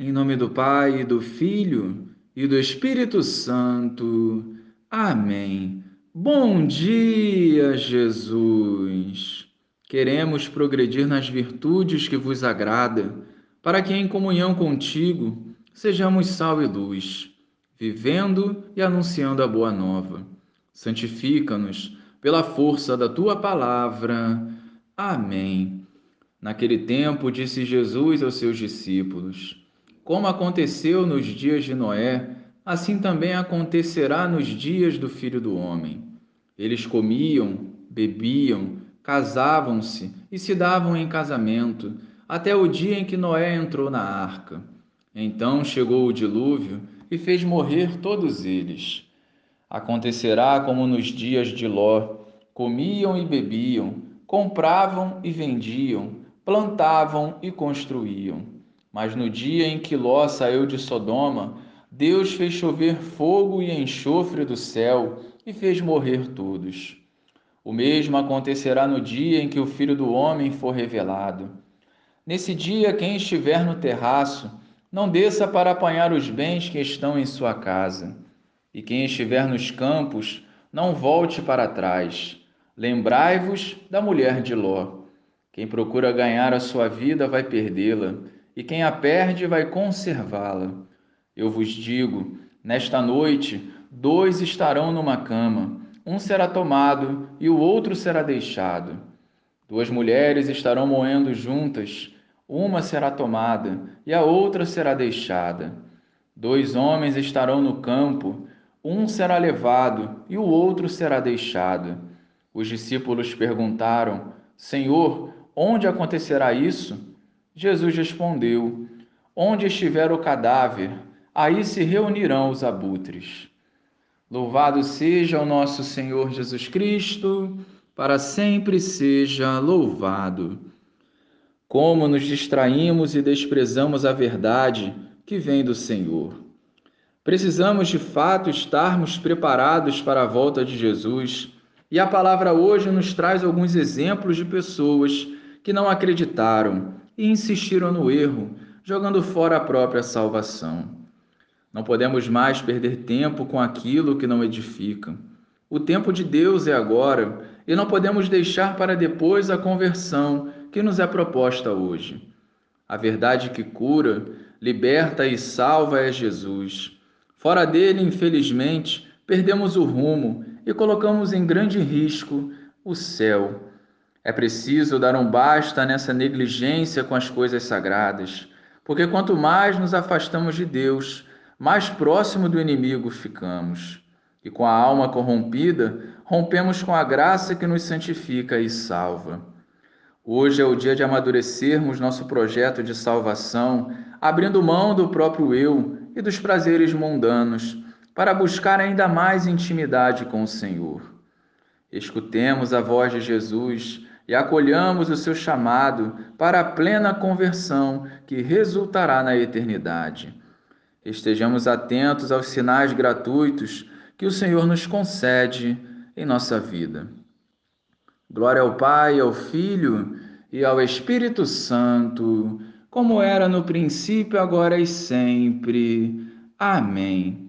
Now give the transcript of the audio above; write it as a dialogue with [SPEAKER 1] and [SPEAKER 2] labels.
[SPEAKER 1] Em nome do Pai, do Filho e do Espírito Santo. Amém. Bom dia, Jesus. Queremos progredir nas virtudes que vos agrada, para que em comunhão contigo sejamos sal e luz, vivendo e anunciando a boa nova. Santifica-nos pela força da tua palavra. Amém. Naquele tempo, disse Jesus aos seus discípulos: como aconteceu nos dias de Noé, assim também acontecerá nos dias do filho do homem. Eles comiam, bebiam, casavam-se e se davam em casamento, até o dia em que Noé entrou na arca. Então chegou o dilúvio e fez morrer todos eles. Acontecerá como nos dias de Ló: comiam e bebiam, compravam e vendiam, plantavam e construíam. Mas no dia em que Ló saiu de Sodoma, Deus fez chover fogo e enxofre do céu e fez morrer todos. O mesmo acontecerá no dia em que o Filho do Homem for revelado. Nesse dia, quem estiver no terraço, não desça para apanhar os bens que estão em sua casa. E quem estiver nos campos, não volte para trás. Lembrai-vos da mulher de Ló. Quem procura ganhar a sua vida vai perdê-la e quem a perde vai conservá-la. Eu vos digo: nesta noite, dois estarão numa cama, um será tomado e o outro será deixado. Duas mulheres estarão moendo juntas, uma será tomada e a outra será deixada. Dois homens estarão no campo, um será levado e o outro será deixado. Os discípulos perguntaram: Senhor, onde acontecerá isso? Jesus respondeu: Onde estiver o cadáver, aí se reunirão os abutres. Louvado seja o nosso Senhor Jesus Cristo, para sempre seja louvado. Como nos distraímos e desprezamos a verdade que vem do Senhor. Precisamos de fato estarmos preparados para a volta de Jesus, e a palavra hoje nos traz alguns exemplos de pessoas que não acreditaram e insistiram no erro, jogando fora a própria salvação. Não podemos mais perder tempo com aquilo que não edifica. O tempo de Deus é agora e não podemos deixar para depois a conversão que nos é proposta hoje. A verdade que cura, liberta e salva é Jesus. Fora dele, infelizmente, perdemos o rumo e colocamos em grande risco o céu é preciso dar um basta nessa negligência com as coisas sagradas, porque quanto mais nos afastamos de Deus, mais próximo do inimigo ficamos. E com a alma corrompida, rompemos com a graça que nos santifica e salva. Hoje é o dia de amadurecermos nosso projeto de salvação, abrindo mão do próprio eu e dos prazeres mundanos, para buscar ainda mais intimidade com o Senhor. Escutemos a voz de Jesus e acolhamos o seu chamado para a plena conversão que resultará na eternidade. Estejamos atentos aos sinais gratuitos que o Senhor nos concede em nossa vida. Glória ao Pai, ao Filho e ao Espírito Santo, como era no princípio, agora e sempre. Amém.